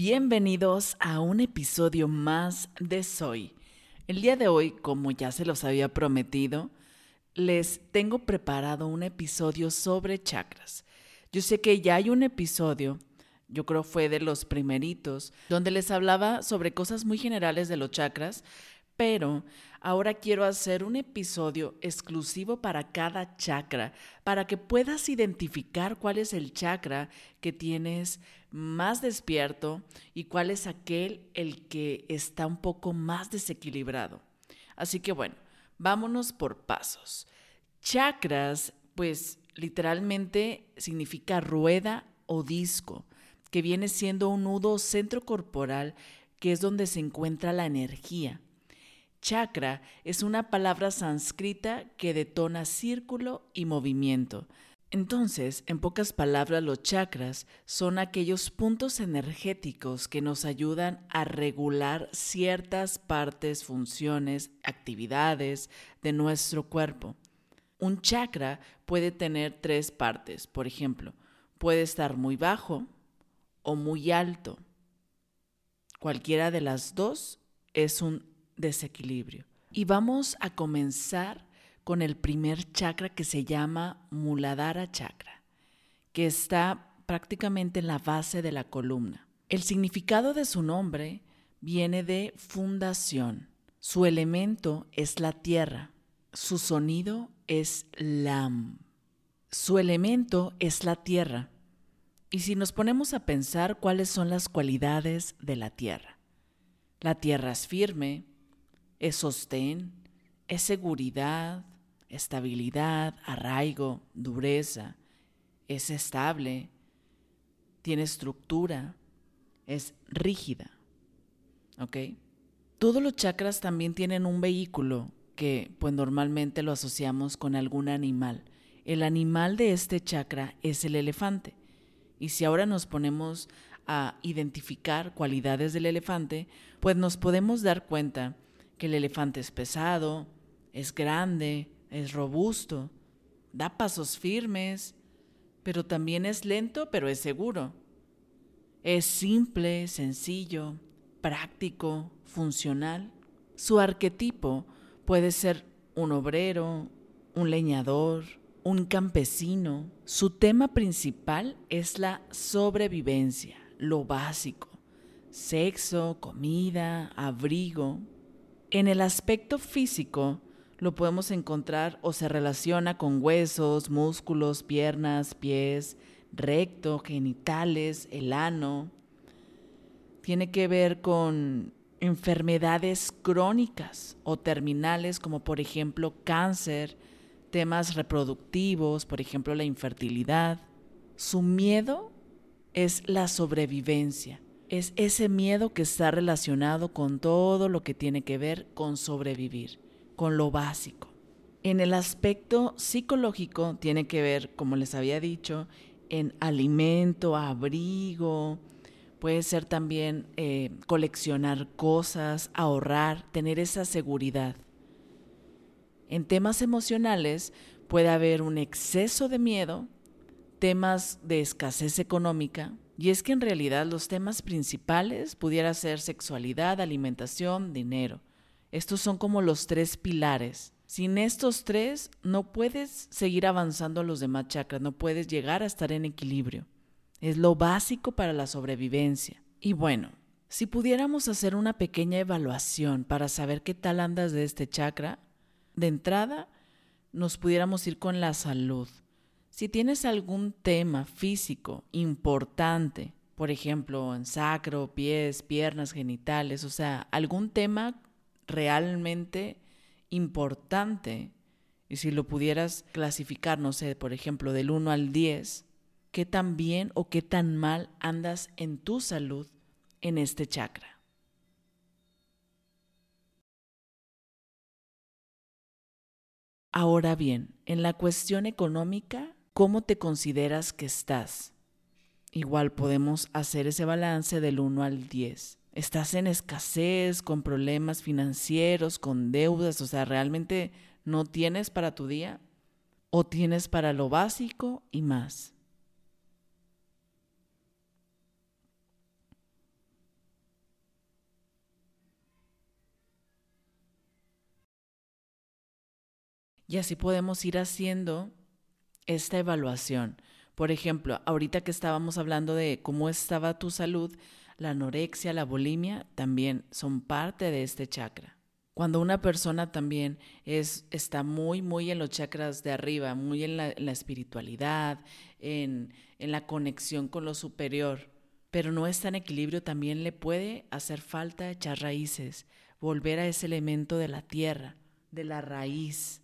Bienvenidos a un episodio más de Soy. El día de hoy, como ya se los había prometido, les tengo preparado un episodio sobre chakras. Yo sé que ya hay un episodio, yo creo fue de los primeritos, donde les hablaba sobre cosas muy generales de los chakras, pero ahora quiero hacer un episodio exclusivo para cada chakra, para que puedas identificar cuál es el chakra que tienes más despierto y cuál es aquel el que está un poco más desequilibrado. Así que bueno, vámonos por pasos. Chakras, pues literalmente significa rueda o disco, que viene siendo un nudo centro corporal que es donde se encuentra la energía. Chakra es una palabra sánscrita que detona círculo y movimiento. Entonces, en pocas palabras, los chakras son aquellos puntos energéticos que nos ayudan a regular ciertas partes, funciones, actividades de nuestro cuerpo. Un chakra puede tener tres partes, por ejemplo, puede estar muy bajo o muy alto. Cualquiera de las dos es un desequilibrio. Y vamos a comenzar con el primer chakra que se llama Muladhara Chakra, que está prácticamente en la base de la columna. El significado de su nombre viene de fundación. Su elemento es la tierra. Su sonido es lam. Su elemento es la tierra. Y si nos ponemos a pensar cuáles son las cualidades de la tierra. La tierra es firme, es sostén, es seguridad, estabilidad, arraigo, dureza, es estable, tiene estructura, es rígida. ¿Ok? Todos los chakras también tienen un vehículo que pues normalmente lo asociamos con algún animal. El animal de este chakra es el elefante. Y si ahora nos ponemos a identificar cualidades del elefante, pues nos podemos dar cuenta que el elefante es pesado, es grande, es robusto, da pasos firmes, pero también es lento, pero es seguro. Es simple, sencillo, práctico, funcional. Su arquetipo puede ser un obrero, un leñador, un campesino. Su tema principal es la sobrevivencia, lo básico. Sexo, comida, abrigo. En el aspecto físico, lo podemos encontrar o se relaciona con huesos, músculos, piernas, pies, recto, genitales, el ano. Tiene que ver con enfermedades crónicas o terminales como por ejemplo cáncer, temas reproductivos, por ejemplo la infertilidad. Su miedo es la sobrevivencia. Es ese miedo que está relacionado con todo lo que tiene que ver con sobrevivir con lo básico. En el aspecto psicológico tiene que ver, como les había dicho, en alimento, abrigo, puede ser también eh, coleccionar cosas, ahorrar, tener esa seguridad. En temas emocionales puede haber un exceso de miedo, temas de escasez económica, y es que en realidad los temas principales pudiera ser sexualidad, alimentación, dinero. Estos son como los tres pilares. Sin estos tres no puedes seguir avanzando los demás chakras, no puedes llegar a estar en equilibrio. Es lo básico para la sobrevivencia. Y bueno, si pudiéramos hacer una pequeña evaluación para saber qué tal andas de este chakra, de entrada nos pudiéramos ir con la salud. Si tienes algún tema físico importante, por ejemplo, en sacro, pies, piernas, genitales, o sea, algún tema realmente importante, y si lo pudieras clasificar, no sé, por ejemplo, del 1 al 10, qué tan bien o qué tan mal andas en tu salud, en este chakra. Ahora bien, en la cuestión económica, ¿cómo te consideras que estás? Igual podemos hacer ese balance del 1 al 10. ¿Estás en escasez, con problemas financieros, con deudas? O sea, ¿realmente no tienes para tu día? ¿O tienes para lo básico y más? Y así podemos ir haciendo esta evaluación. Por ejemplo, ahorita que estábamos hablando de cómo estaba tu salud, la anorexia, la bulimia también son parte de este chakra. Cuando una persona también es, está muy, muy en los chakras de arriba, muy en la, espiritualidad, en, en la conexión con lo superior, pero no está en equilibrio, también le puede hacer falta echar raíces, volver a ese elemento de la tierra, de la raíz,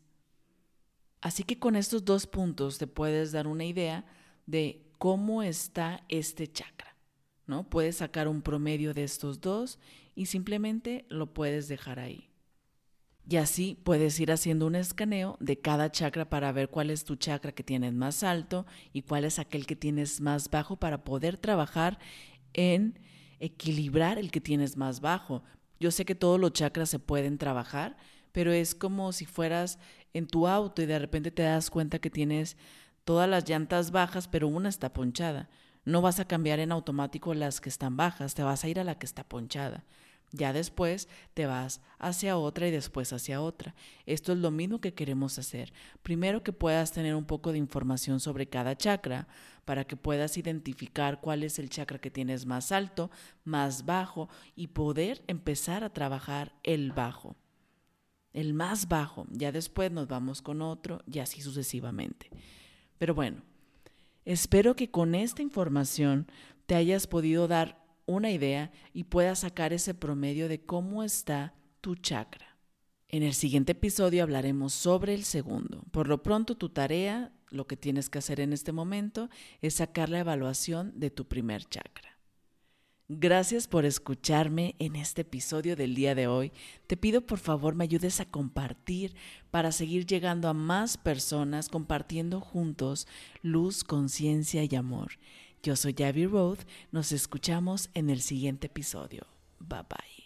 Así que con estos dos puntos te puedes dar una idea de cómo está este chakra, ¿no? Puedes sacar un promedio de estos dos y simplemente lo puedes dejar ahí. Y así puedes ir haciendo un escaneo de cada chakra para ver cuál es tu chakra que tienes más alto y cuál es aquel que tienes más bajo para poder trabajar en equilibrar el que tienes más bajo. Yo sé que todos los chakras se pueden trabajar, pero es como si fueras en tu auto y de repente te das cuenta que tienes todas las llantas bajas, pero una está ponchada. No vas a cambiar en automático las que están bajas, te vas a ir a la que está ponchada. Ya después te vas hacia otra y después hacia otra. Esto es lo mismo que queremos hacer. Primero que puedas tener un poco de información sobre cada chakra para que puedas identificar cuál es el chakra que tienes más alto, más bajo y poder empezar a trabajar el bajo el más bajo, ya después nos vamos con otro y así sucesivamente. Pero bueno, espero que con esta información te hayas podido dar una idea y puedas sacar ese promedio de cómo está tu chakra. En el siguiente episodio hablaremos sobre el segundo. Por lo pronto tu tarea, lo que tienes que hacer en este momento, es sacar la evaluación de tu primer chakra. Gracias por escucharme en este episodio del día de hoy. Te pido por favor me ayudes a compartir para seguir llegando a más personas compartiendo juntos luz, conciencia y amor. Yo soy Javi Roth, nos escuchamos en el siguiente episodio. Bye bye.